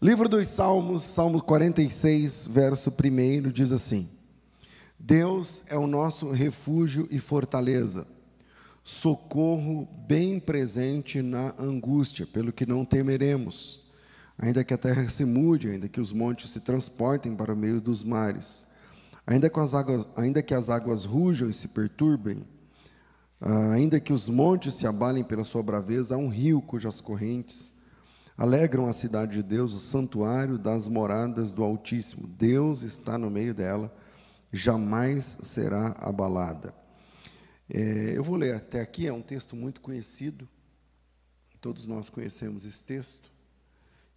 Livro dos Salmos, Salmo 46, verso 1 diz assim: Deus é o nosso refúgio e fortaleza, socorro bem presente na angústia, pelo que não temeremos. Ainda que a terra se mude, ainda que os montes se transportem para o meio dos mares, ainda que as águas, ainda que as águas rujam e se perturbem, ah, ainda que os montes se abalem pela sua braveza, há um rio cujas correntes alegram a cidade de Deus, o santuário das moradas do Altíssimo. Deus está no meio dela jamais será abalada. É, eu vou ler até aqui, é um texto muito conhecido, todos nós conhecemos esse texto,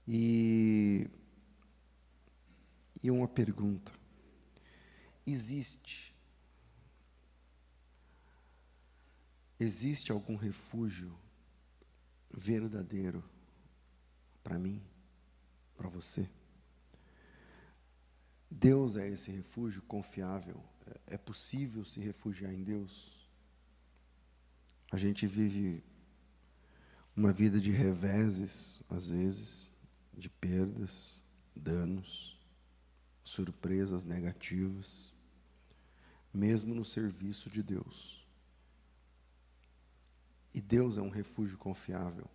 e, e uma pergunta: existe, existe algum refúgio verdadeiro para mim, para você? Deus é esse refúgio confiável. É possível se refugiar em Deus. A gente vive uma vida de reveses, às vezes, de perdas, danos, surpresas negativas, mesmo no serviço de Deus. E Deus é um refúgio confiável.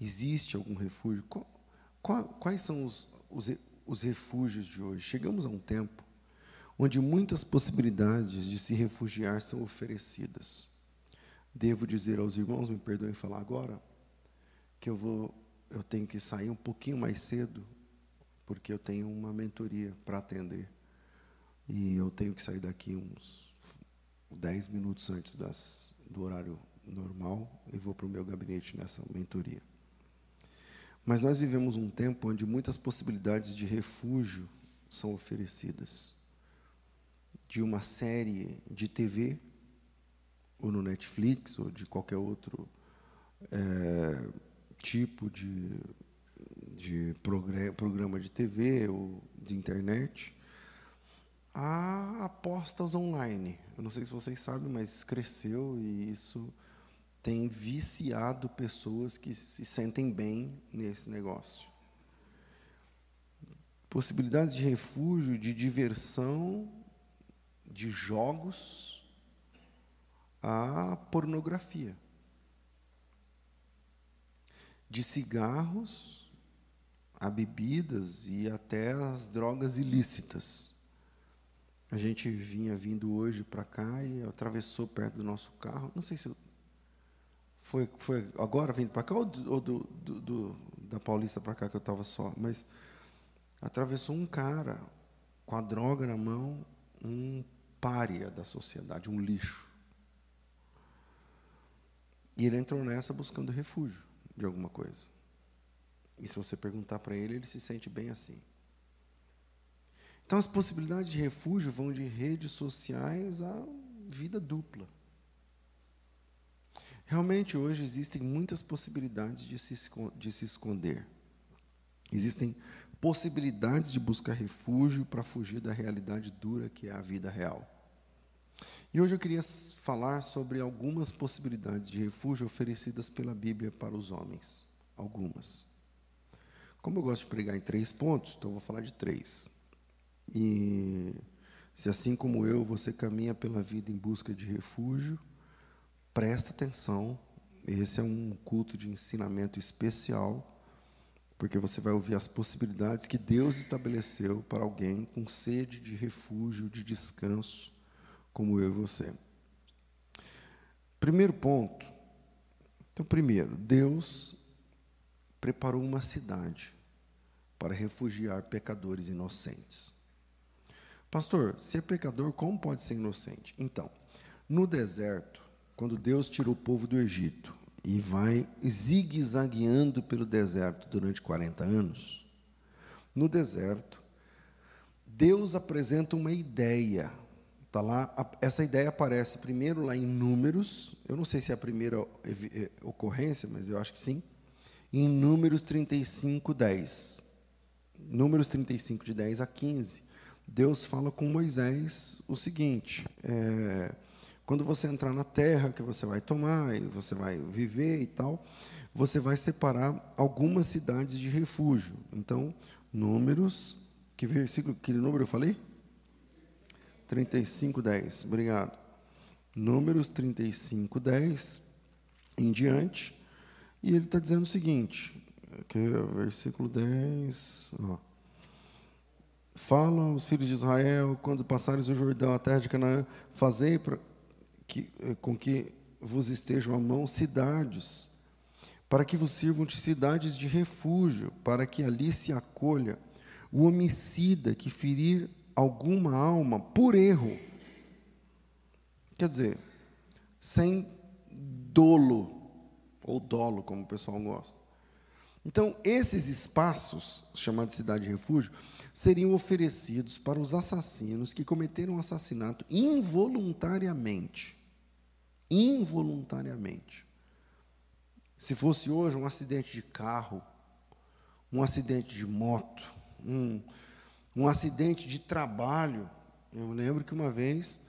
Existe algum refúgio? Quais são os, os, os refúgios de hoje. Chegamos a um tempo onde muitas possibilidades de se refugiar são oferecidas. Devo dizer aos irmãos, me perdoem falar agora, que eu vou eu tenho que sair um pouquinho mais cedo, porque eu tenho uma mentoria para atender. E eu tenho que sair daqui uns 10 minutos antes das, do horário normal e vou para o meu gabinete nessa mentoria. Mas nós vivemos um tempo onde muitas possibilidades de refúgio são oferecidas. De uma série de TV, ou no Netflix, ou de qualquer outro é, tipo de, de programa de TV ou de internet, há apostas online. Eu não sei se vocês sabem, mas cresceu e isso tem viciado pessoas que se sentem bem nesse negócio. Possibilidades de refúgio, de diversão, de jogos, a pornografia. De cigarros, a bebidas e até as drogas ilícitas. A gente vinha vindo hoje para cá e atravessou perto do nosso carro. Não sei se foi, foi agora vindo para cá ou, do, ou do, do, da Paulista para cá que eu estava só? Mas atravessou um cara com a droga na mão, um pária da sociedade, um lixo. E ele entrou nessa buscando refúgio de alguma coisa. E se você perguntar para ele, ele se sente bem assim. Então, as possibilidades de refúgio vão de redes sociais à vida dupla. Realmente, hoje existem muitas possibilidades de se, de se esconder. Existem possibilidades de buscar refúgio para fugir da realidade dura que é a vida real. E hoje eu queria falar sobre algumas possibilidades de refúgio oferecidas pela Bíblia para os homens. Algumas. Como eu gosto de pregar em três pontos, então eu vou falar de três. E se assim como eu, você caminha pela vida em busca de refúgio, presta atenção, esse é um culto de ensinamento especial, porque você vai ouvir as possibilidades que Deus estabeleceu para alguém com sede de refúgio, de descanso, como eu e você. Primeiro ponto. Então, primeiro, Deus preparou uma cidade para refugiar pecadores inocentes. Pastor, se é pecador, como pode ser inocente? Então, no deserto, quando Deus tira o povo do Egito e vai zigue-zagueando pelo deserto durante 40 anos, no deserto, Deus apresenta uma ideia. Tá lá, essa ideia aparece primeiro lá em Números, eu não sei se é a primeira eh, ocorrência, mas eu acho que sim, em Números 35, 10. Números 35, de 10 a 15. Deus fala com Moisés o seguinte: é, quando você entrar na terra que você vai tomar e você vai viver e tal, você vai separar algumas cidades de refúgio. Então, números, que versículo, que número eu falei? 35, 10. Obrigado. Números 35, 10 em diante. E ele está dizendo o seguinte, que é o versículo 10. Ó. Fala aos filhos de Israel, quando passares o Jordão, a terra de Canaã, fazei que, com que vos estejam à mão cidades para que vos sirvam de cidades de refúgio, para que ali se acolha o homicida que ferir alguma alma por erro. Quer dizer, sem dolo, ou dolo, como o pessoal gosta. Então, esses espaços, chamados de cidade de refúgio, seriam oferecidos para os assassinos que cometeram assassinato involuntariamente. Involuntariamente. Se fosse hoje um acidente de carro, um acidente de moto, um, um acidente de trabalho. Eu lembro que uma vez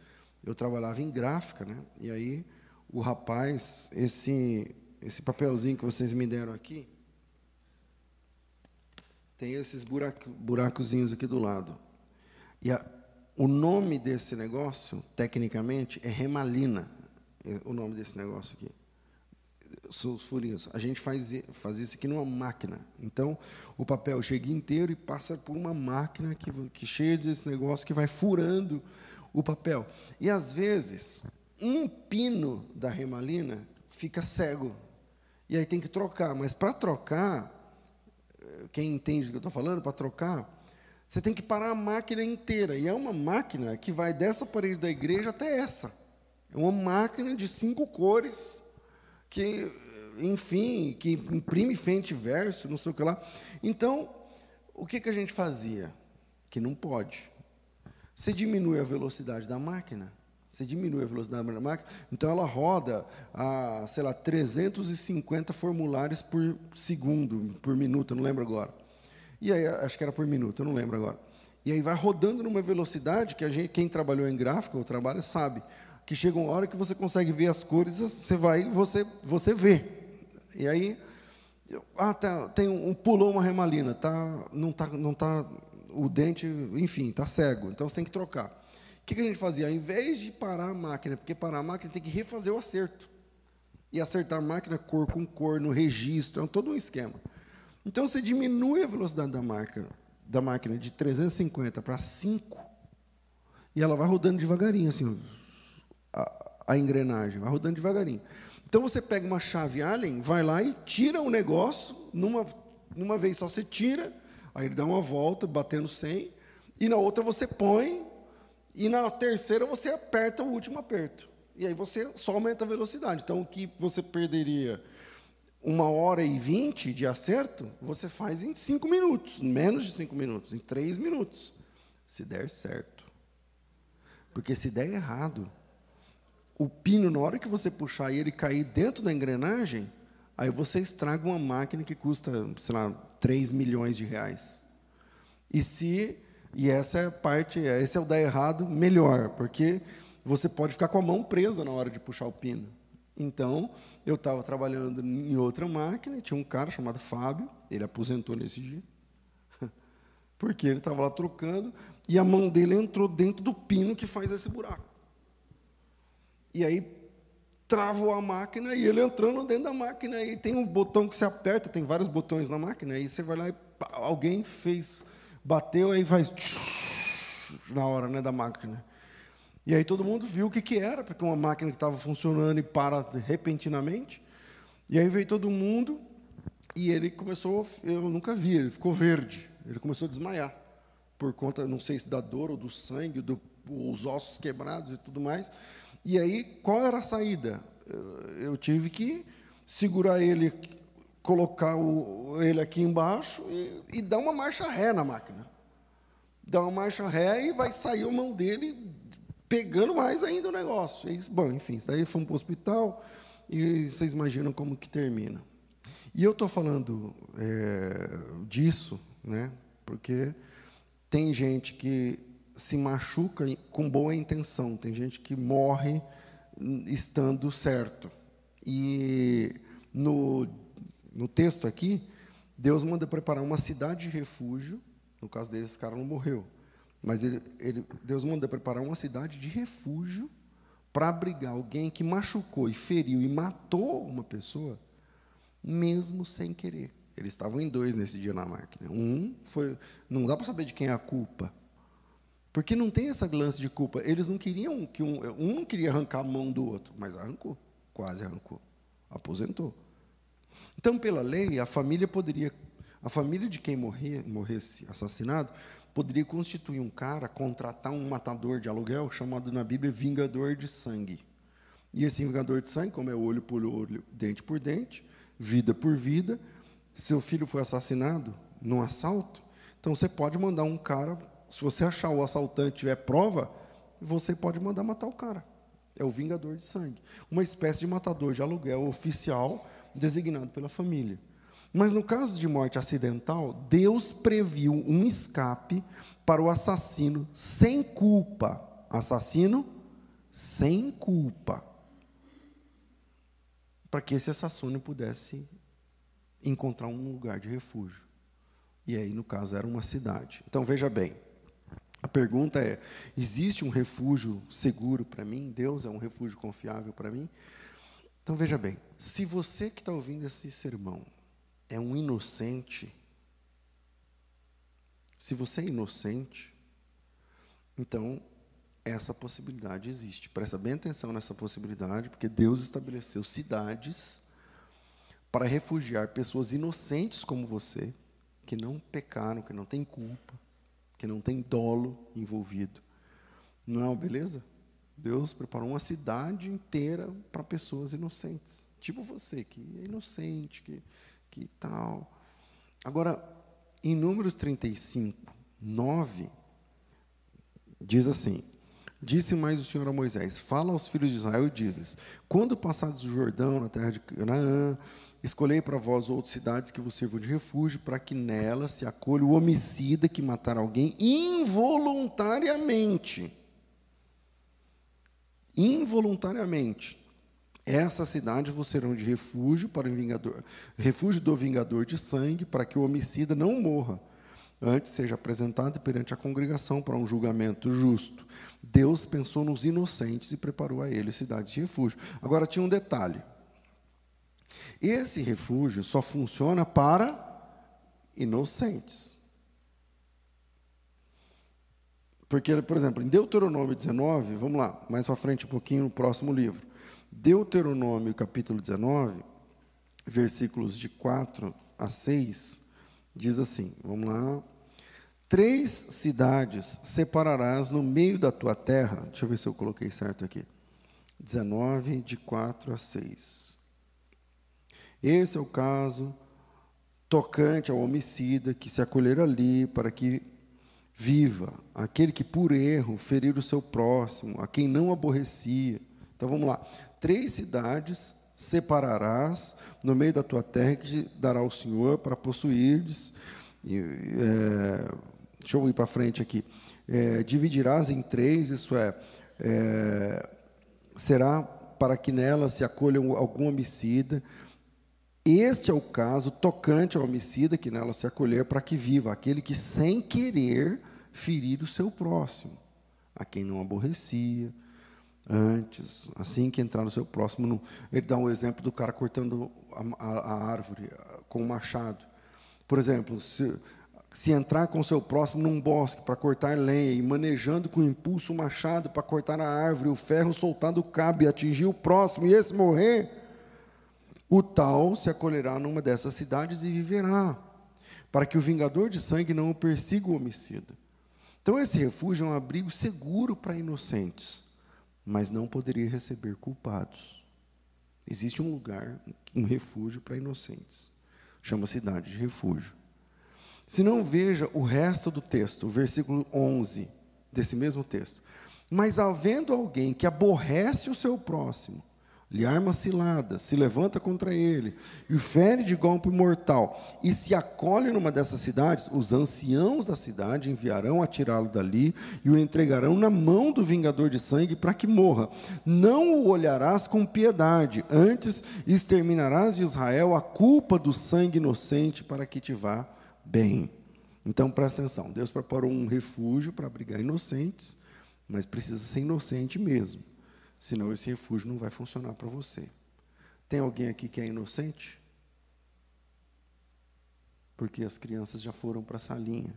eu trabalhava em gráfica, né? E aí o rapaz, esse esse papelzinho que vocês me deram aqui, tem esses buraco, buracozinhos aqui do lado. E a, o nome desse negócio, tecnicamente, é remalina. É o nome desse negócio aqui os furinhos. A gente faz, faz isso aqui numa máquina. Então, o papel chega inteiro e passa por uma máquina que, que cheia desse negócio que vai furando o papel. E, às vezes, um pino da remalina fica cego. E aí tem que trocar. Mas, para trocar, quem entende do que eu estou falando, para trocar, você tem que parar a máquina inteira. E é uma máquina que vai dessa parede da igreja até essa. É uma máquina de cinco cores que, enfim, que imprime frente e verso, não sei o que lá. Então, o que, que a gente fazia? Que não pode. Você diminui a velocidade da máquina, você diminui a velocidade da máquina, então ela roda a, sei lá, 350 formulários por segundo, por minuto, não lembro agora. E aí, acho que era por minuto, eu não lembro agora. E aí vai rodando numa velocidade que a gente, quem trabalhou em gráfico ou trabalha sabe que chega uma hora que você consegue ver as cores, você vai você, você vê. E aí, ah, tá, tem um, pulou uma remalina, tá, não tá, não tá, o dente, enfim, tá cego, então você tem que trocar. O que, que a gente fazia? Ao invés de parar a máquina, porque parar a máquina tem que refazer o acerto. E acertar a máquina cor com cor, no registro, é todo um esquema. Então você diminui a velocidade da máquina, da máquina de 350 para 5, e ela vai rodando devagarinho, assim, a, engrenagem, vai rodando devagarinho. Então você pega uma chave Allen, vai lá e tira o negócio, numa, numa vez só você tira, aí ele dá uma volta, batendo 100, e na outra você põe, e na terceira você aperta o último aperto. E aí você só aumenta a velocidade. Então o que você perderia uma hora e vinte de acerto, você faz em cinco minutos, menos de cinco minutos, em três minutos, se der certo. Porque se der errado, o pino, na hora que você puxar e ele cair dentro da engrenagem, aí você estraga uma máquina que custa, sei lá, 3 milhões de reais. E se e essa é a parte, esse é o dar errado melhor, porque você pode ficar com a mão presa na hora de puxar o pino. Então, eu estava trabalhando em outra máquina e tinha um cara chamado Fábio, ele aposentou nesse dia, porque ele estava lá trocando e a mão dele entrou dentro do pino que faz esse buraco. E aí travou a máquina e ele entrando dentro da máquina. E tem um botão que você aperta, tem vários botões na máquina. Aí você vai lá e pá, alguém fez, bateu, aí faz na hora né, da máquina. E aí todo mundo viu o que, que era, porque uma máquina que estava funcionando e para repentinamente. E aí veio todo mundo e ele começou, eu nunca vi, ele ficou verde. Ele começou a desmaiar por conta, não sei se da dor ou do sangue, do, ossos quebrados e tudo mais. E aí, qual era a saída? Eu tive que segurar ele, colocar o, ele aqui embaixo e, e, dar uma marcha ré na máquina. Dar uma marcha ré e vai sair a mão dele pegando mais ainda o negócio. E, bom, enfim, daí fomos para o hospital e vocês imaginam como que termina. E eu estou falando é, disso, né, porque tem gente que se machuca com boa intenção, tem gente que morre estando certo. E no, no texto aqui, Deus manda preparar uma cidade de refúgio. No caso dele, esse cara não morreu. Mas ele, ele, Deus manda preparar uma cidade de refúgio para abrigar alguém que machucou e feriu e matou uma pessoa, mesmo sem querer. Eles estavam em dois nesse dia na máquina. Um foi. Não dá para saber de quem é a culpa. Porque não tem essa lance de culpa. Eles não queriam que um. Um não queria arrancar a mão do outro, mas arrancou. Quase arrancou. Aposentou. Então, pela lei, a família poderia. A família de quem morrer, morresse assassinado poderia constituir um cara, contratar um matador de aluguel, chamado na Bíblia vingador de sangue. E esse vingador de sangue, como é olho por olho, dente por dente, vida por vida, seu filho foi assassinado num assalto, então você pode mandar um cara, se você achar o assaltante tiver prova, você pode mandar matar o cara. É o vingador de sangue. Uma espécie de matador de aluguel oficial designado pela família. Mas no caso de morte acidental, Deus previu um escape para o assassino sem culpa. Assassino sem culpa. Para que esse assassino pudesse encontrar um lugar de refúgio. E aí, no caso, era uma cidade. Então, veja bem. A pergunta é: existe um refúgio seguro para mim? Deus é um refúgio confiável para mim? Então, veja bem: se você que está ouvindo esse sermão é um inocente, se você é inocente, então essa possibilidade existe. Presta bem atenção nessa possibilidade, porque Deus estabeleceu cidades para refugiar pessoas inocentes como você, que não pecaram, que não têm culpa, que não têm dolo envolvido. Não é uma beleza? Deus preparou uma cidade inteira para pessoas inocentes, tipo você, que é inocente, que, que tal. Agora, em Números 35, 9, diz assim: Disse mais o Senhor a Moisés: Fala aos filhos de Israel e diz-lhes: Quando passados o Jordão, na terra de Canaã, Escolhei para vós outras cidades que vos sirvam de refúgio, para que nelas se acolha o homicida que matar alguém involuntariamente. Involuntariamente. Essa cidade vos serão de refúgio para o vingador, refúgio do vingador de sangue, para que o homicida não morra, antes seja apresentado perante a congregação para um julgamento justo. Deus pensou nos inocentes e preparou a eles cidade de refúgio. Agora tinha um detalhe. Esse refúgio só funciona para inocentes. Porque, por exemplo, em Deuteronômio 19, vamos lá, mais para frente um pouquinho no próximo livro. Deuteronômio capítulo 19, versículos de 4 a 6, diz assim: vamos lá. Três cidades separarás no meio da tua terra. Deixa eu ver se eu coloquei certo aqui. 19, de 4 a 6. Esse é o caso tocante ao homicida que se acolher ali para que viva, aquele que por erro ferir o seu próximo, a quem não aborrecia. Então vamos lá. Três cidades separarás no meio da tua terra que dará o Senhor para possuirdes. É, deixa eu ir para frente aqui. É, dividirás em três, isso é, é será para que nela se acolha algum homicida, este é o caso tocante ao homicida que nela se acolher para que viva, aquele que sem querer ferir o seu próximo, a quem não aborrecia antes, assim que entrar no seu próximo. ele dá um exemplo do cara cortando a, a, a árvore com um machado. Por exemplo, se, se entrar com o seu próximo num bosque para cortar lenha e manejando com impulso o machado para cortar a árvore, o ferro soltar do cabo e atingir o próximo e esse morrer, o tal se acolherá numa dessas cidades e viverá, para que o vingador de sangue não o persiga o homicida. Então, esse refúgio é um abrigo seguro para inocentes, mas não poderia receber culpados. Existe um lugar, um refúgio para inocentes. Chama cidade de refúgio. Se não veja o resto do texto, o versículo 11 desse mesmo texto. Mas havendo alguém que aborrece o seu próximo, lhe arma cilada, se levanta contra ele, e o fere de golpe mortal, e se acolhe numa dessas cidades, os anciãos da cidade enviarão a tirá-lo dali e o entregarão na mão do vingador de sangue para que morra. Não o olharás com piedade, antes exterminarás de Israel a culpa do sangue inocente para que te vá bem. Então presta atenção: Deus preparou um refúgio para abrigar inocentes, mas precisa ser inocente mesmo. Senão esse refúgio não vai funcionar para você. Tem alguém aqui que é inocente? Porque as crianças já foram para a salinha.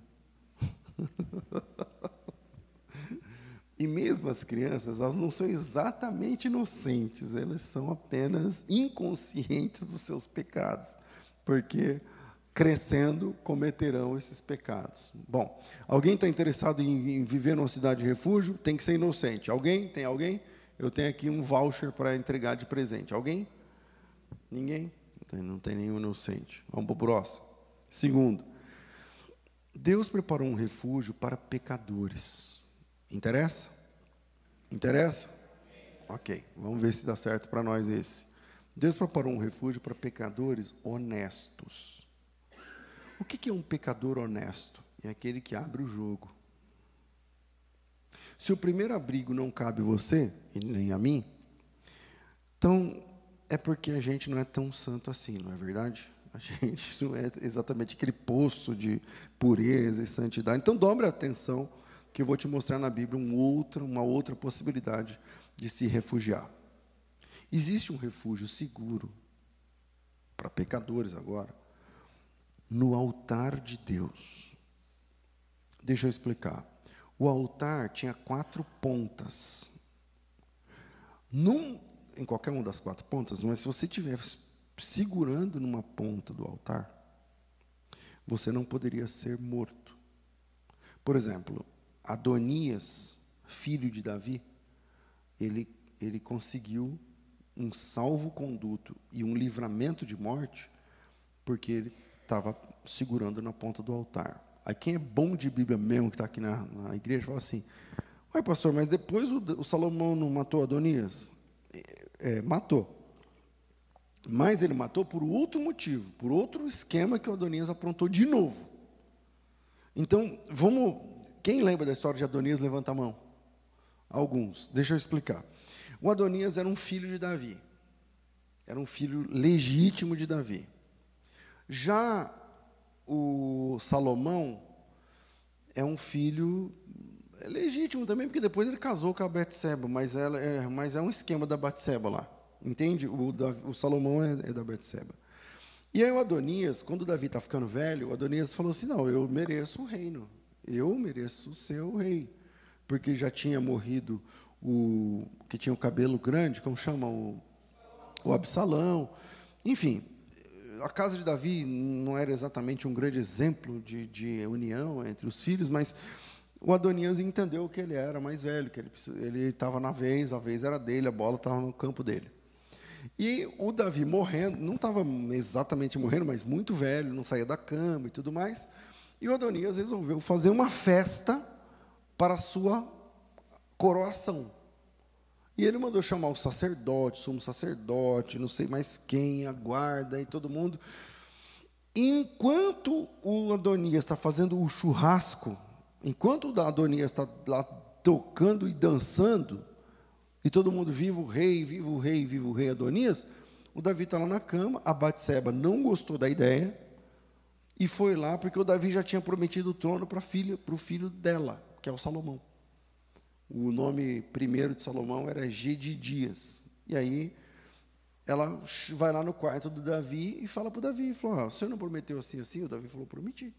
e mesmo as crianças, elas não são exatamente inocentes, elas são apenas inconscientes dos seus pecados. Porque crescendo cometerão esses pecados. Bom, alguém está interessado em, em, viver numa cidade de refúgio? Tem que ser inocente. Alguém? Tem alguém? Eu tenho aqui um voucher para entregar de presente. Alguém? Ninguém? Não tem nenhum inocente. Vamos para o próximo. Segundo, Deus preparou um refúgio para pecadores. Interessa? Interessa? Ok, vamos ver se dá certo para nós esse. Deus preparou um refúgio para pecadores honestos. O que é um pecador honesto? É aquele que abre o jogo. Se o primeiro abrigo não cabe você, e nem a mim, então é porque a gente não é tão santo assim, não é verdade? A gente não é exatamente aquele poço de pureza e santidade. Então, dobre a atenção, que eu vou te mostrar na Bíblia um outro, uma outra possibilidade de se refugiar. Existe um refúgio seguro para pecadores agora, no altar de Deus. Deixa eu explicar. O altar tinha quatro pontas. Num, em qualquer uma das quatro pontas, mas se você estiver segurando numa ponta do altar, você não poderia ser morto. Por exemplo, Adonias, filho de Davi, ele, ele conseguiu um salvo-conduto e um livramento de morte, porque ele estava segurando na ponta do altar. Aí quem é bom de Bíblia mesmo, que está aqui na, na, igreja, fala assim: Ué, pastor, mas depois o, o Salomão não matou Adonias? É, é, matou. Mas ele matou por outro motivo, por outro esquema que o Adonias aprontou de novo. Então, vamos. Quem lembra da história de Adonias, levanta a mão. Alguns. Deixa eu explicar. O Adonias era um filho de Davi. Era um filho legítimo de Davi. Já o Salomão é um filho é legítimo também, porque depois ele casou com a Betseba, mas, ela é, mas é um esquema da Betseba lá. Entende? O, o Salomão é, é da Betseba. E aí o Adonias, quando o Davi está ficando velho, o Adonias falou assim: não, eu mereço o reino. Eu mereço ser o rei. Porque já tinha morrido o que tinha o cabelo grande, como chama? O, o Absalão. Enfim, a casa de Davi não era exatamente um grande exemplo de, de união entre os filhos, mas o Adonias entendeu que ele era mais velho, que ele estava na vez, a vez era dele, a bola estava no campo dele. E o Davi morrendo, não estava exatamente morrendo, mas muito velho, não saía da cama e tudo mais. E o Adonias resolveu fazer uma festa para a sua coroação. E ele mandou chamar o sacerdote, sumo sacerdote, não sei mais quem, a guarda e todo mundo. Enquanto o Adonias está fazendo o churrasco, enquanto o Adonias está lá tocando e dançando, e todo mundo viva o rei, viva o rei, viva o rei Adonias, o Davi está lá na cama, a Batseba não gostou da ideia, e foi lá porque o Davi já tinha prometido o trono para o filho dela, que é o Salomão. O nome primeiro de Salomão era Gedidias. E aí ela vai lá no quarto do Davi e fala para o Davi, falou, ah, o senhor não prometeu assim, assim? O Davi falou, prometi.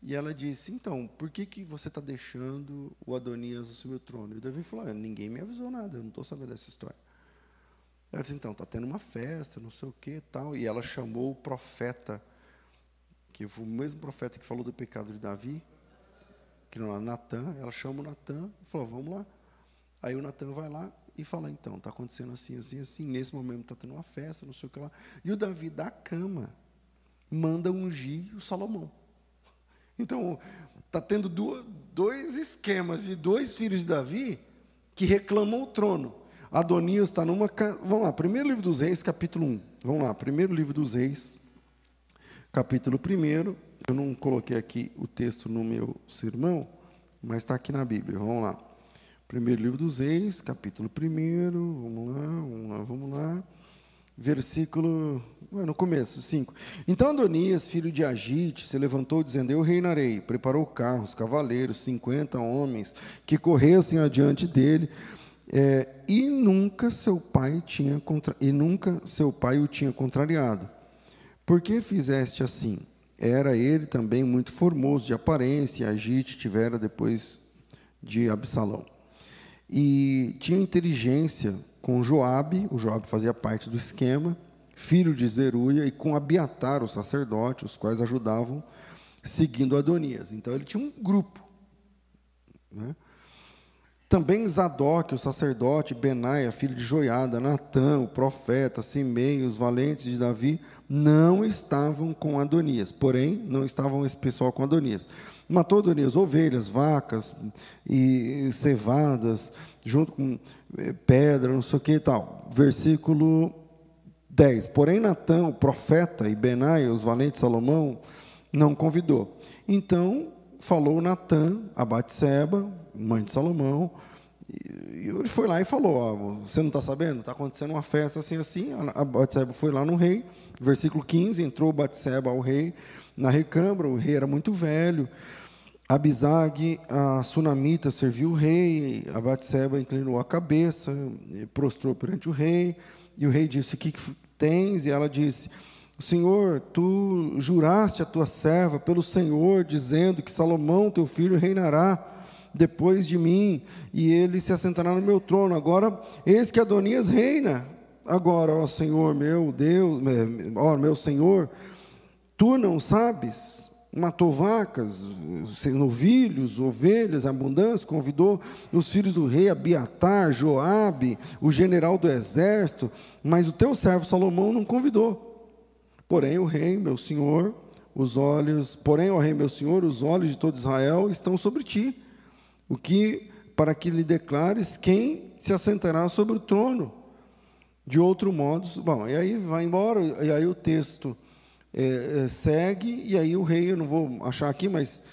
E ela disse, então, por que, que você está deixando o Adonias assumir o trono? E o Davi falou, ah, ninguém me avisou nada, eu não estou sabendo dessa história. Ela disse, então, está tendo uma festa, não sei o que tal. E ela chamou o profeta, que foi o mesmo profeta que falou do pecado de Davi, que não é Natan, ela chama o Natan e falou, vamos lá. Aí o Natan vai lá e fala, então, está acontecendo assim, assim, assim, nesse momento está tendo uma festa, não sei o que lá. E o Davi da cama manda ungir o Salomão. Então, está tendo dois esquemas de dois filhos de Davi que reclamam o trono. Adonias está numa. Vamos lá, primeiro livro dos Reis, capítulo 1. Vamos lá, primeiro livro dos Reis, capítulo 1. Eu não coloquei aqui o texto no meu sermão, mas está aqui na Bíblia. Vamos lá. Primeiro livro dos Reis, capítulo 1. Vamos lá, vamos lá, vamos lá. Versículo. No começo, 5. Então Adonias, filho de Agite, se levantou dizendo: Eu reinarei. Preparou carros, cavaleiros, 50 homens que corressem adiante dele é, e nunca seu pai tinha contra, e nunca seu pai o tinha contrariado. Por que fizeste assim? Era ele também muito formoso de aparência, e Agite tivera depois de Absalão. E tinha inteligência com Joabe, o Joabe fazia parte do esquema, filho de Zeruia, e com Abiatar, o sacerdote, os quais ajudavam seguindo Adonias. Então ele tinha um grupo. Né? Também Zadok, o sacerdote, Benaia, filho de Joiada, Natã, o profeta, Simei, os valentes de Davi, não estavam com Adonias. Porém, não estavam esse pessoal com Adonias. Matou Adonias ovelhas, vacas e cevadas, junto com eh, pedra, não sei o que e tal. Versículo 10. Porém, Natã, o profeta, e Benaia, os valentes Salomão, não convidou. Então, falou Natã a Batseba, mãe de Salomão, e ele foi lá e falou: ó, Você não está sabendo? Está acontecendo uma festa assim, assim. A Batseba foi lá no rei, versículo 15: entrou Batseba ao rei na recâmara. O rei era muito velho. Abisag, a sunamita, serviu o rei. A Batseba inclinou a cabeça, prostrou perante o rei. E o rei disse: O que, que tens? E ela disse: Senhor, tu juraste a tua serva pelo Senhor, dizendo que Salomão, teu filho, reinará depois de mim, e ele se assentará no meu trono. Agora, eis que Adonias reina. Agora, ó Senhor meu Deus, ó meu Senhor, tu não sabes, matou vacas, novilhos, ovelhas, abundância, convidou os filhos do rei Abiatar, Joabe, o general do exército, mas o teu servo Salomão não convidou. Porém, o rei, meu senhor, os olhos, porém, ó rei, meu senhor, os olhos de todo Israel estão sobre ti. O que para que lhe declares quem se assentará sobre o trono. De outro modo, bom, e aí vai embora, e aí o texto é, é, segue, e aí o rei, eu não vou achar aqui, mas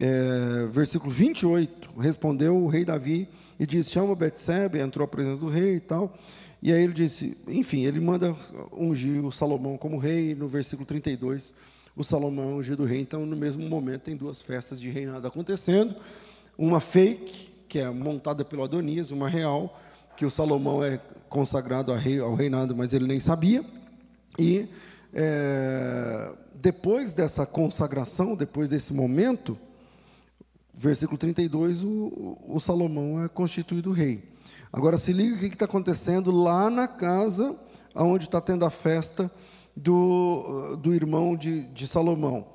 é, versículo 28, respondeu o rei Davi e disse: chama Betsebe, entrou à presença do rei e tal. E aí ele disse, enfim, ele manda ungir o Salomão como rei, no versículo 32, o Salomão é ungido rei. Então, no mesmo momento, tem duas festas de reinado acontecendo, uma fake, que é montada pelo Adonias, uma real, que o Salomão é consagrado ao reinado, mas ele nem sabia. E é, depois dessa consagração, depois desse momento, versículo 32, o, o Salomão é constituído rei. Agora se liga o que está acontecendo lá na casa onde está tendo a festa do, do irmão de, de Salomão.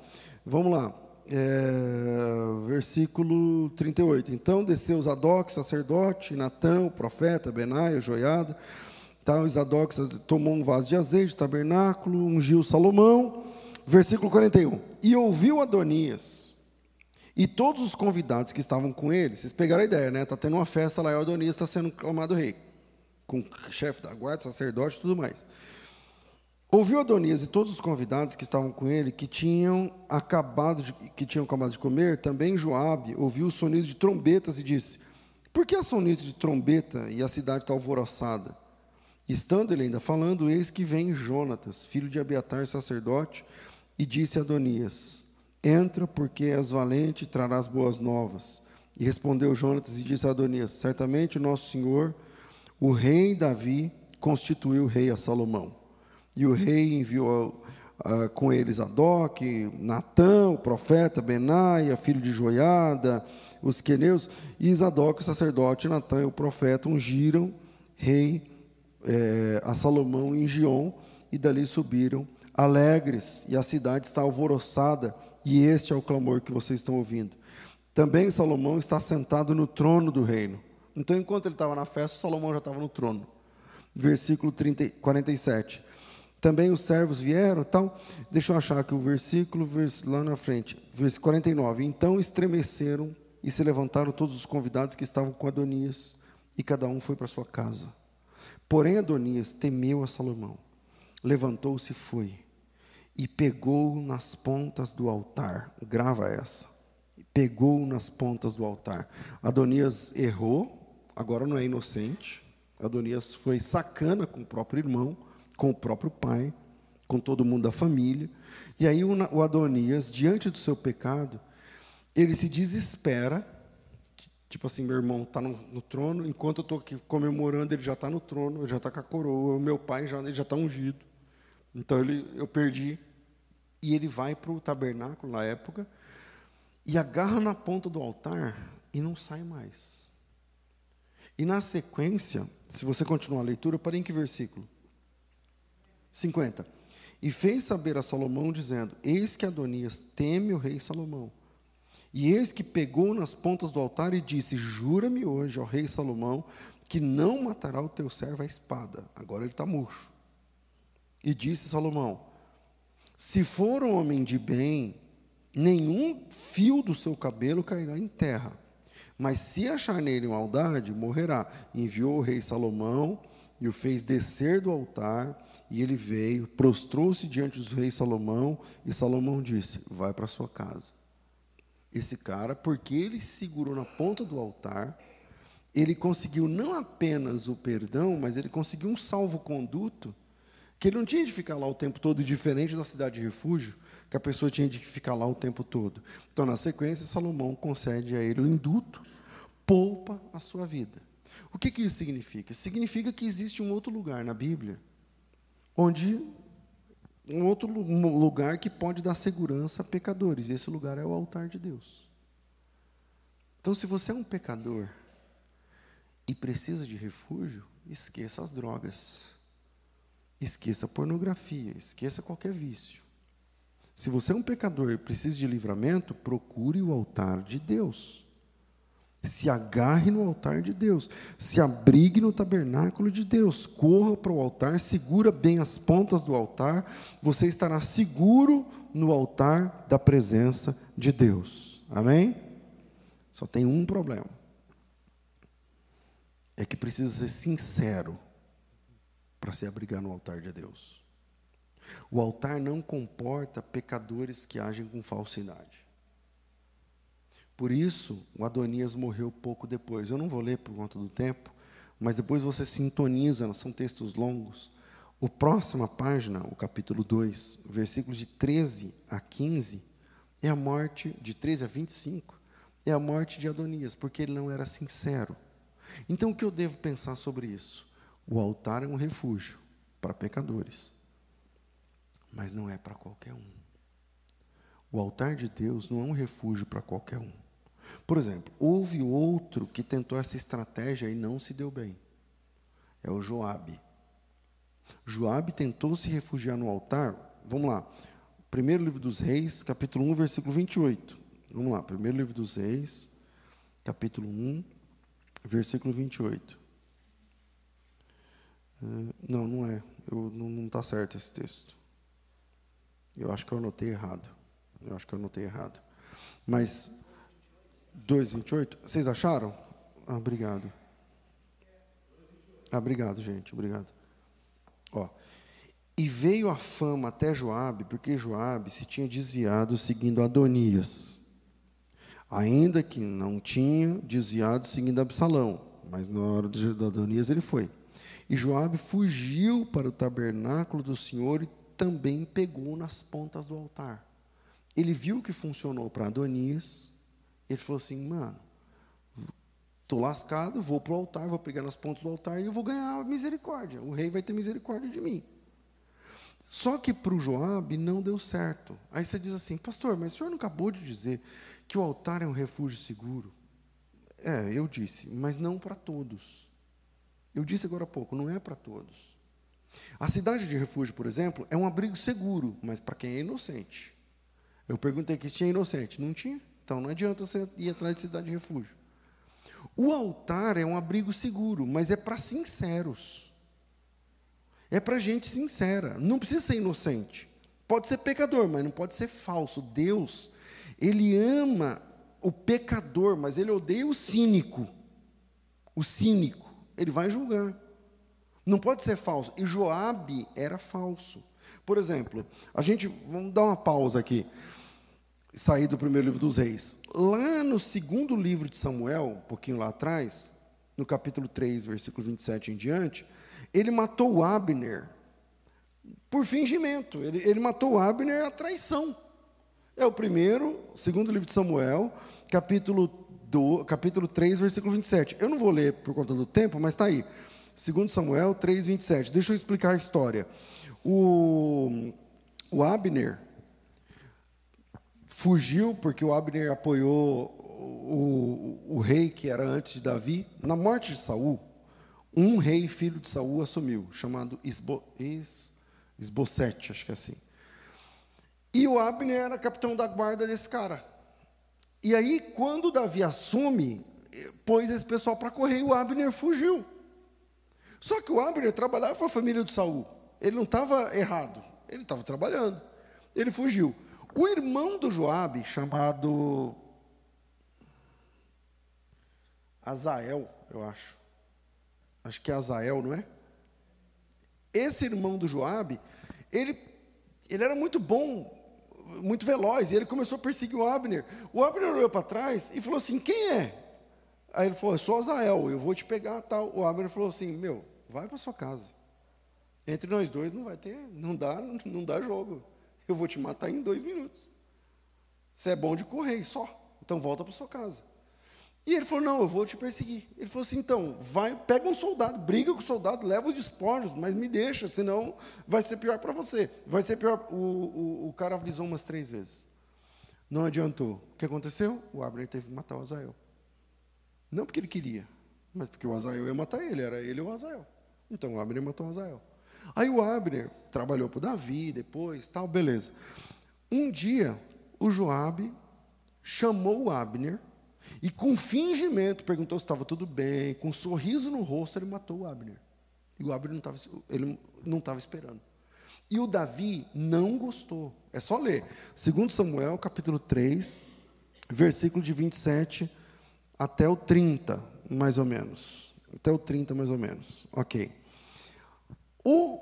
Vamos lá. É, versículo 38. Então desceu Zadok, sacerdote, Natã, o profeta, Benaia, Joiada. Tal, Zadok tomou um vaso de azeite, tabernáculo, ungiu Salomão. Versículo 41. E ouviu Adonias, e todos os convidados que estavam com ele, vocês pegaram a ideia, né? Está tendo uma festa lá e o Adonias está sendo clamado rei, com o chefe da guarda, sacerdote e tudo mais. Ouviu Adonias e todos os convidados que estavam com ele, que tinham acabado de, que tinham acabado de comer, também Joabe ouviu o sonido de trombetas e disse: Por que há sonido de trombeta e a cidade está alvoroçada? Estando ele ainda falando, eis que vem Jonatas, filho de Abiatar, sacerdote, e disse a Adonias: Entra, porque és valente e trarás boas novas. E respondeu Jonatas e disse a Adonias: Certamente o nosso Senhor, o rei Davi, constituiu rei a Salomão. E o rei enviou uh, com eles Zadok, Natã, o profeta, Benaia, filho de Joiada, os queneus, e Zadok, o sacerdote, Natã, o profeta, ungiram rei eh, a Salomão em Gion, e dali subiram alegres, e a cidade está alvoroçada e este é o clamor que vocês estão ouvindo. Também Salomão está sentado no trono do reino. Então, enquanto ele estava na festa, Salomão já estava no trono. Versículo 30, 47. Também os servos vieram, tal. Deixa eu achar aqui o versículo, lá na frente. Versículo 49. Então estremeceram e se levantaram todos os convidados que estavam com Adonias, e cada um foi para sua casa. Porém, Adonias temeu a Salomão, levantou-se e foi, e pegou nas pontas do altar. Grava essa. Pegou nas pontas do altar. Adonias errou, agora não é inocente. Adonias foi sacana com o próprio irmão, com o próprio pai, com todo mundo da família. E aí o Adonias, diante do seu pecado, ele se desespera. Tipo assim, meu irmão está no, no, trono, enquanto eu estou aqui comemorando, ele já está no trono, ele já está com a coroa, meu pai já está ungido. Então ele, eu perdi. E ele vai para o tabernáculo na época e agarra na ponta do altar e não sai mais. E na sequência, se você continuar a leitura, para em que versículo? 50. E fez saber a Salomão, dizendo: Eis que Adonias teme o rei Salomão. E eis que pegou nas pontas do altar e disse: Jura-me hoje, ó rei Salomão, que não matará o teu servo a espada. Agora ele está murcho. E disse Salomão: Se for um homem de bem, nenhum fio do seu cabelo cairá em terra. Mas se achar nele maldade, morrerá. Enviou o rei Salomão e o fez descer do altar. E ele veio, prostrou-se diante do rei Salomão. E Salomão disse: Vai para sua casa. Esse cara, porque ele segurou na ponta do altar, ele conseguiu não apenas o perdão, mas ele conseguiu um salvo-conduto que ele não tinha de ficar lá o tempo todo, diferente da cidade de refúgio, que a pessoa tinha de ficar lá o tempo todo. Então, na sequência, Salomão concede a ele o induto, poupa a sua vida. O que, que isso significa? Significa que existe um outro lugar na Bíblia, onde um outro lugar que pode dar segurança a pecadores. E esse lugar é o altar de Deus. Então, se você é um pecador e precisa de refúgio, esqueça as drogas. Esqueça a pornografia, esqueça qualquer vício. Se você é um pecador e precisa de livramento, procure o altar de Deus. Se agarre no altar de Deus, se abrigue no tabernáculo de Deus, corra para o altar, segura bem as pontas do altar, você estará seguro no altar da presença de Deus. Amém? Só tem um problema. É que precisa ser sincero para se abrigar no altar de Deus. O altar não comporta pecadores que agem com falsidade. Por isso, o Adonias morreu pouco depois. Eu não vou ler por conta do tempo, mas depois você sintoniza, são textos longos. O próxima página, o capítulo 2, versículos de 13 a 15, é a morte, de 13 a 25, é a morte de Adonias, porque ele não era sincero. Então, o que eu devo pensar sobre isso? O altar é um refúgio para pecadores, mas não é para qualquer um. O altar de Deus não é um refúgio para qualquer um. Por exemplo, houve outro que tentou essa estratégia e não se deu bem. É o Joabe. Joabe tentou se refugiar no altar. Vamos lá. Primeiro livro dos Reis, capítulo 1, versículo 28. Vamos lá. Primeiro livro dos Reis, capítulo 1, versículo 28. É, não, não é. Eu, não está certo esse texto. Eu acho que eu anotei errado. Eu acho que eu anotei errado. Mas 2,28, vocês acharam? Ah, obrigado. Ah, obrigado, gente, obrigado. Ó, e veio a fama até Joabe, porque Joabe se tinha desviado seguindo Adonias, ainda que não tinha desviado seguindo Absalão, mas na hora de Adonias ele foi. E Joabe fugiu para o tabernáculo do Senhor e também pegou nas pontas do altar. Ele viu que funcionou para Adonias. Ele falou assim: mano, estou lascado, vou para o altar, vou pegar nas pontas do altar e eu vou ganhar misericórdia. O rei vai ter misericórdia de mim. Só que para o Joabe não deu certo. Aí você diz assim, pastor, mas o senhor não acabou de dizer que o altar é um refúgio seguro? É, eu disse, mas não para todos. Eu disse agora há pouco, não é para todos. A cidade de refúgio, por exemplo, é um abrigo seguro, mas para quem é inocente. Eu perguntei aqui se tinha inocente. Não tinha. Então não adianta você ir atrás de cidade de refúgio. O altar é um abrigo seguro, mas é para sinceros. É para gente sincera. Não precisa ser inocente. Pode ser pecador, mas não pode ser falso. Deus, Ele ama o pecador, mas Ele odeia o cínico. O cínico ele vai julgar. Não pode ser falso. E Joabe era falso. Por exemplo, a gente vamos dar uma pausa aqui. Sair do primeiro livro dos reis. Lá no segundo livro de Samuel, um pouquinho lá atrás, no capítulo 3, versículo 27 em diante, ele matou Abner por fingimento. Ele, ele matou Abner a traição. É o primeiro, segundo livro de Samuel, capítulo, do, capítulo 3, versículo 27. Eu não vou ler por conta do tempo, mas está aí. Segundo Samuel 3, 27. Deixa eu explicar a história. O, o Abner fugiu porque o Abner apoiou o, o, rei que era antes de Davi. Na morte de Saul, um rei filho de Saul assumiu, chamado Isbo, Is, Esbocete, acho que é assim. E o Abner era capitão da guarda desse cara. E aí, quando Davi assume, pôs esse pessoal para correr e o Abner fugiu. Só que o Abner trabalhava para a família de Saul. Ele não estava errado, ele estava trabalhando. Ele fugiu. O irmão do Joabe, chamado Azael, eu acho. Acho que é Azael, não é? Esse irmão do Joabe, ele, ele era muito bom, muito veloz, e ele começou a perseguir o Abner. O Abner olhou para trás e falou assim: Quem é? Aí ele falou: Eu sou Azael, eu vou te pegar. tal. O Abner falou assim: Meu, vai para sua casa. Entre nós dois não vai ter, não dá, não dá jogo. Eu vou te matar em dois minutos. Você é bom de correr só. Então volta para sua casa. E ele falou: Não, eu vou te perseguir. Ele falou assim: Então, vai, pega um soldado, briga com o soldado, leva os despojos, mas me deixa, senão vai ser pior para você. Vai ser pior. O, o, o, cara avisou umas três vezes. Não adiantou. O que aconteceu? O Abner teve que matar o Azael. Não porque ele queria, mas porque o Azael ia matar ele, era ele ou o Azael. Então o Abner matou o Azael. Aí o Abner trabalhou para o Davi depois, tal, beleza. Um dia, o Joabe chamou o Abner e com fingimento perguntou se estava tudo bem, com um sorriso no rosto, ele matou o Abner. E o Abner não estava, esperando. E o Davi não gostou. É só ler. Segundo Samuel, capítulo 3, versículo de 27 até o 30, mais ou menos. Até o 30, mais ou menos. Ok. O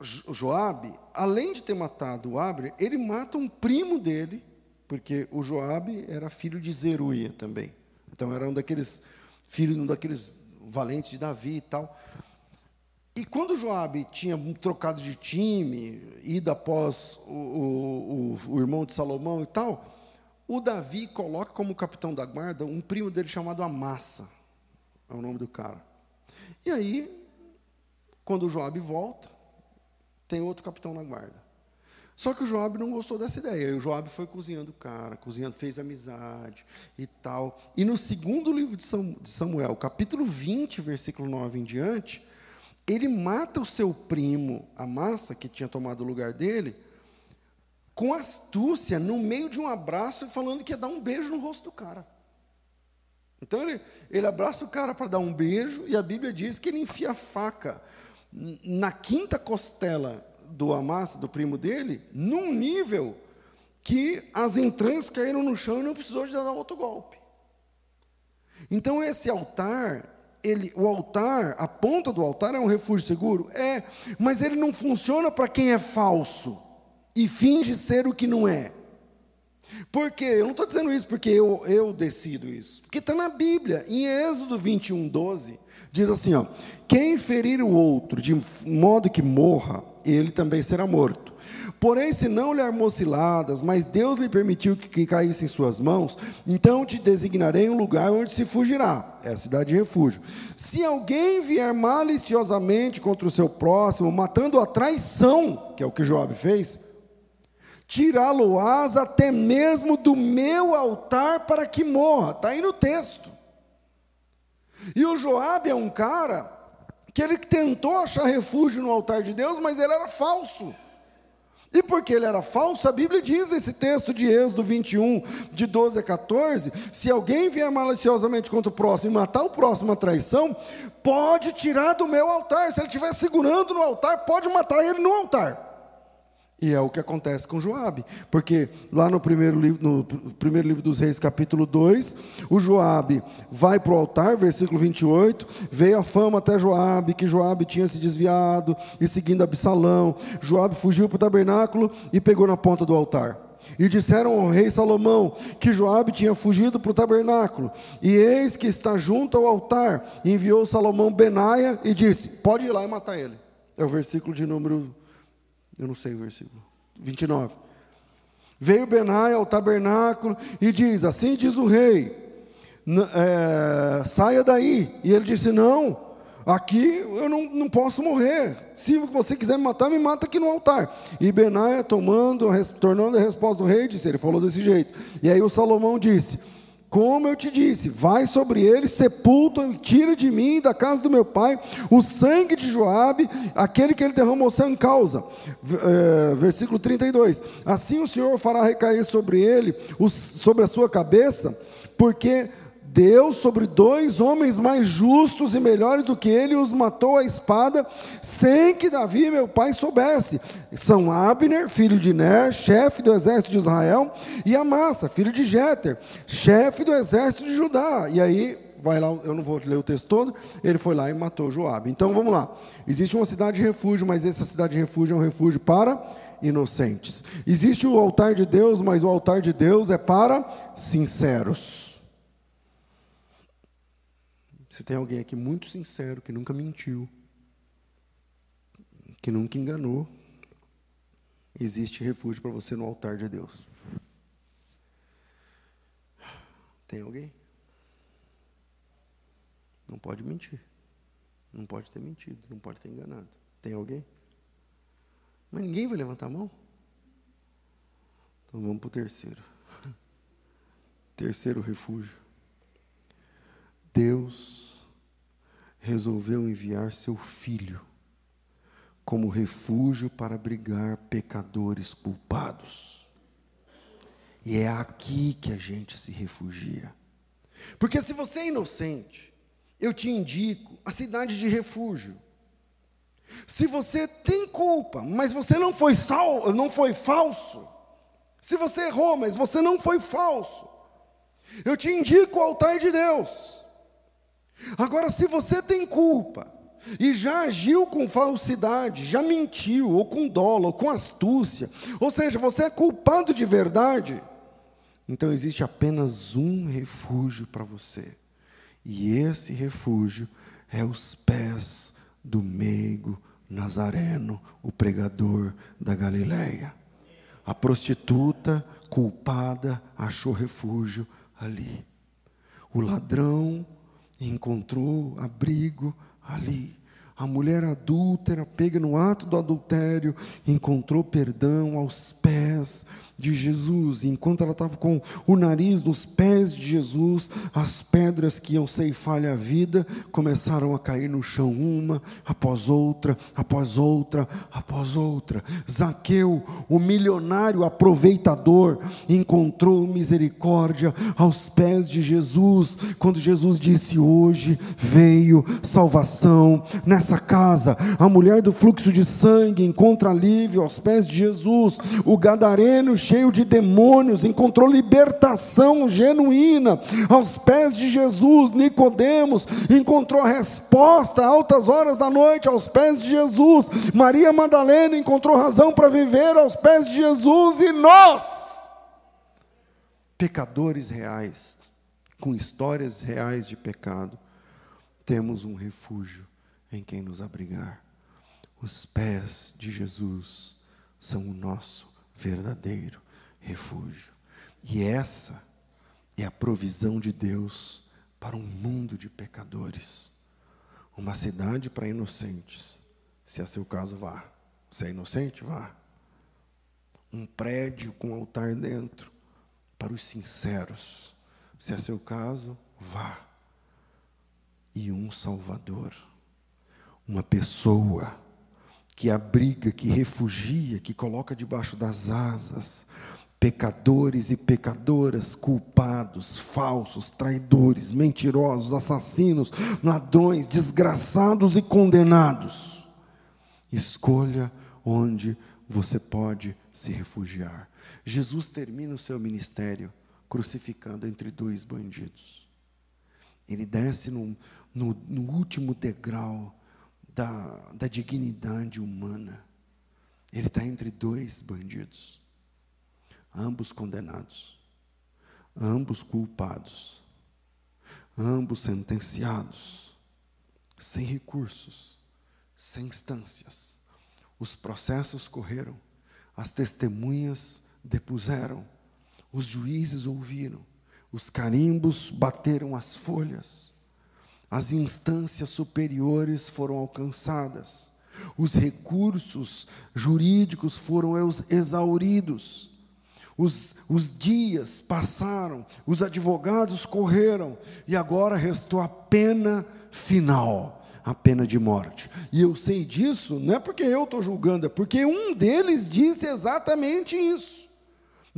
Joabe, além de ter matado o Abner, ele mata um primo dele, porque o Joabe era filho de Zeruia também. Então era um daqueles filhos, um daqueles valentes de Davi e tal. E quando o Joabe tinha trocado de time, ido após o, o, o, o irmão de Salomão e tal, o Davi coloca como capitão da guarda um primo dele chamado Amassa, é o nome do cara. E aí, quando o Joabe volta, tem outro capitão na guarda. Só que o Joab não gostou dessa ideia. E o Joab foi cozinhando o cara, cozinhando, fez amizade e tal. E no segundo livro de Samuel, capítulo 20, versículo 9 em diante, ele mata o seu primo, Amassa, que tinha tomado o lugar dele, com astúcia, no meio de um abraço, falando que ia dar um beijo no rosto do cara. Então ele, ele abraça o cara para dar um beijo, e a Bíblia diz que ele enfia a faca na quinta costela do Amassa, do primo dele, num nível que as entranhas caíram no chão e não precisou de dar outro golpe. Então esse altar, ele, o altar, a ponta do altar é um refúgio seguro? É, mas ele não funciona para quem é falso e finge ser o que não é. Por quê? Eu não estou dizendo isso porque eu, eu decido isso. Porque está na Bíblia, em Êxodo 21, 12, diz assim: ó, quem ferir o outro de modo que morra, ele também será morto. Porém, se não lhe armou ciladas, mas Deus lhe permitiu que, que caísse em suas mãos, então te designarei um lugar onde se fugirá. É a cidade de refúgio. Se alguém vier maliciosamente contra o seu próximo, matando a traição, que é o que Joab fez, tirá-lo-ás até mesmo do meu altar para que morra. Está aí no texto. E o Joab é um cara que ele tentou achar refúgio no altar de Deus, mas ele era falso. E porque ele era falso, a Bíblia diz nesse texto de Êxodo 21, de 12 a 14: se alguém vier maliciosamente contra o próximo e matar o próximo a traição, pode tirar do meu altar. Se ele estiver segurando no altar, pode matar ele no altar. E é o que acontece com Joabe, porque lá no primeiro livro, no primeiro livro dos Reis, capítulo 2, o Joabe vai para o altar, versículo 28, veio a fama até Joabe, que Joabe tinha se desviado e seguindo Absalão. Joabe fugiu para o tabernáculo e pegou na ponta do altar. E disseram ao rei Salomão que Joabe tinha fugido para o tabernáculo. E eis que está junto ao altar. Enviou Salomão Benaia e disse: Pode ir lá e matar ele. É o versículo de número eu não sei o versículo. 29. Veio Benai ao tabernáculo e diz: Assim diz o rei, é, saia daí. E ele disse: Não, aqui eu não, não posso morrer. Se você quiser me matar, me mata aqui no altar. E Benaia, tomando, tornando a resposta do rei, disse: Ele falou desse jeito. E aí o Salomão disse: como eu te disse, vai sobre ele, sepulta e tira de mim, da casa do meu pai, o sangue de Joabe, aquele que ele derramou sem causa. É, versículo 32. Assim o Senhor fará recair sobre ele, sobre a sua cabeça, porque Deus sobre dois homens mais justos e melhores do que ele os matou à espada, sem que Davi, meu pai, soubesse. São Abner, filho de Ner, chefe do exército de Israel, e Amassa, filho de Jeter, chefe do exército de Judá. E aí, vai lá, eu não vou ler o texto todo, ele foi lá e matou Joabe. Então vamos lá. Existe uma cidade de refúgio, mas essa cidade de refúgio é um refúgio para inocentes. Existe o altar de Deus, mas o altar de Deus é para sinceros. Se tem alguém aqui muito sincero, que nunca mentiu, que nunca enganou, existe refúgio para você no altar de Deus. Tem alguém? Não pode mentir. Não pode ter mentido, não pode ter enganado. Tem alguém? Mas ninguém vai levantar a mão? Então vamos para o terceiro. Terceiro refúgio. Deus resolveu enviar seu filho como refúgio para abrigar pecadores culpados. E é aqui que a gente se refugia. Porque se você é inocente, eu te indico a cidade de refúgio. Se você tem culpa, mas você não foi sal, não foi falso. Se você errou, mas você não foi falso. Eu te indico o altar de Deus. Agora, se você tem culpa e já agiu com falsidade, já mentiu, ou com dolo, ou com astúcia, ou seja, você é culpado de verdade, então existe apenas um refúgio para você. E esse refúgio é os pés do meigo Nazareno, o pregador da Galileia. A prostituta culpada achou refúgio ali. O ladrão encontrou abrigo ali. A mulher adúltera, pega no ato do adultério, encontrou perdão aos pés de Jesus. Enquanto ela estava com o nariz nos pés de Jesus, as pedras que iam ceifar-lhe a vida começaram a cair no chão, uma após outra, após outra, após outra. Zaqueu, o milionário aproveitador, encontrou misericórdia aos pés de Jesus, quando Jesus disse: Hoje veio salvação nessa casa. A mulher do fluxo de sangue encontra alívio aos pés de Jesus. O gadareno cheio de demônios, encontrou libertação genuína aos pés de Jesus. Nicodemos encontrou resposta altas horas da noite aos pés de Jesus. Maria Madalena encontrou razão para viver aos pés de Jesus e nós, pecadores reais, com histórias reais de pecado, temos um refúgio em quem nos abrigar. Os pés de Jesus são o nosso verdadeiro refúgio. E essa é a provisão de Deus para um mundo de pecadores. Uma cidade para inocentes. Se é seu caso, vá. Se é inocente, vá. Um prédio com altar dentro para os sinceros. Se é seu caso, vá. E um Salvador. Uma pessoa que abriga, que refugia, que coloca debaixo das asas pecadores e pecadoras, culpados, falsos, traidores, mentirosos, assassinos, ladrões, desgraçados e condenados. Escolha onde você pode se refugiar. Jesus termina o seu ministério crucificando entre dois bandidos. Ele desce no, no, no último degrau da, da dignidade humana. Ele está entre dois bandidos, ambos condenados, ambos culpados, ambos sentenciados, sem recursos, sem instâncias. Os processos correram, as testemunhas depuseram, os juízes ouviram, os carimbos bateram as folhas, as instâncias superiores foram alcançadas, os recursos jurídicos foram exauridos, os, os dias passaram, os advogados correram, e agora restou a pena final a pena de morte. E eu sei disso, não é porque eu estou julgando, é porque um deles disse exatamente isso.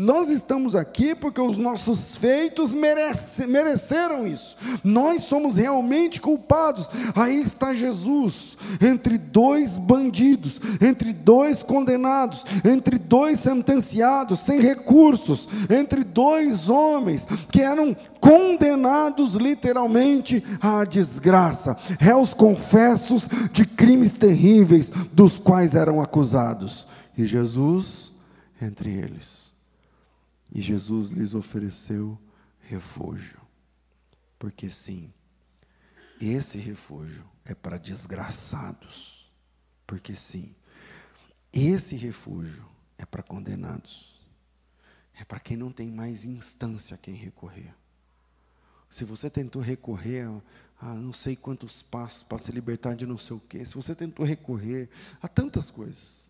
Nós estamos aqui porque os nossos feitos merece, mereceram isso. Nós somos realmente culpados. Aí está Jesus, entre dois bandidos, entre dois condenados, entre dois sentenciados, sem recursos, entre dois homens que eram condenados literalmente à desgraça, réus confessos de crimes terríveis dos quais eram acusados. E Jesus entre eles. E Jesus lhes ofereceu refúgio. Porque sim, esse refúgio é para desgraçados. Porque sim, esse refúgio é para condenados. É para quem não tem mais instância a quem recorrer. Se você tentou recorrer a, a não sei quantos passos para se libertar de não sei o quê, se você tentou recorrer a tantas coisas,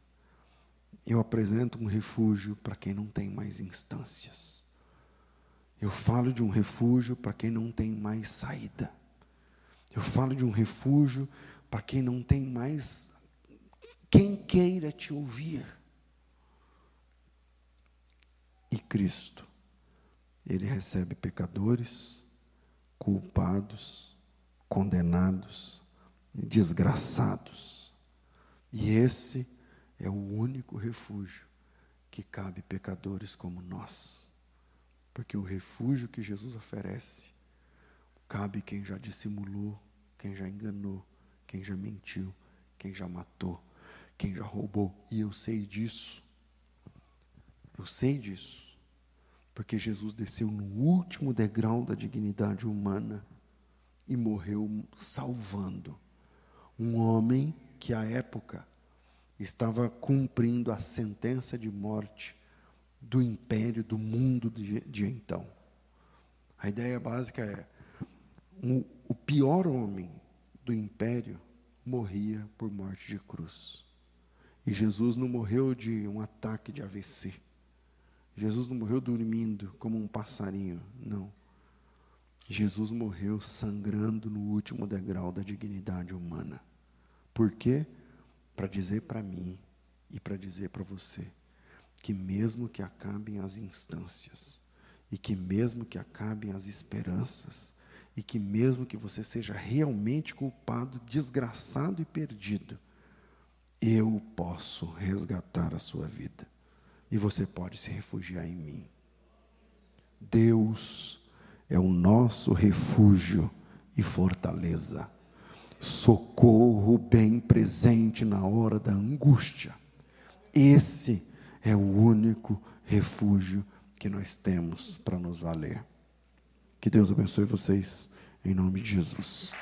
eu apresento um refúgio para quem não tem mais instâncias. Eu falo de um refúgio para quem não tem mais saída. Eu falo de um refúgio para quem não tem mais quem queira te ouvir. E Cristo, Ele recebe pecadores, culpados, condenados, desgraçados. E esse é o único refúgio que cabe pecadores como nós. Porque o refúgio que Jesus oferece cabe quem já dissimulou, quem já enganou, quem já mentiu, quem já matou, quem já roubou. E eu sei disso. Eu sei disso. Porque Jesus desceu no último degrau da dignidade humana e morreu salvando um homem que à época estava cumprindo a sentença de morte do império, do mundo de, de então. A ideia básica é: um, o pior homem do império morria por morte de cruz. E Jesus não morreu de um ataque de AVC. Jesus não morreu dormindo como um passarinho, não. Jesus morreu sangrando no último degrau da dignidade humana. Por quê? Para dizer para mim e para dizer para você que mesmo que acabem as instâncias, e que mesmo que acabem as esperanças, e que mesmo que você seja realmente culpado, desgraçado e perdido, eu posso resgatar a sua vida. E você pode se refugiar em mim. Deus é o nosso refúgio e fortaleza socorro bem presente na hora da angústia. Esse é o único refúgio que nós temos para nos valer. Que Deus abençoe vocês, em nome de Jesus.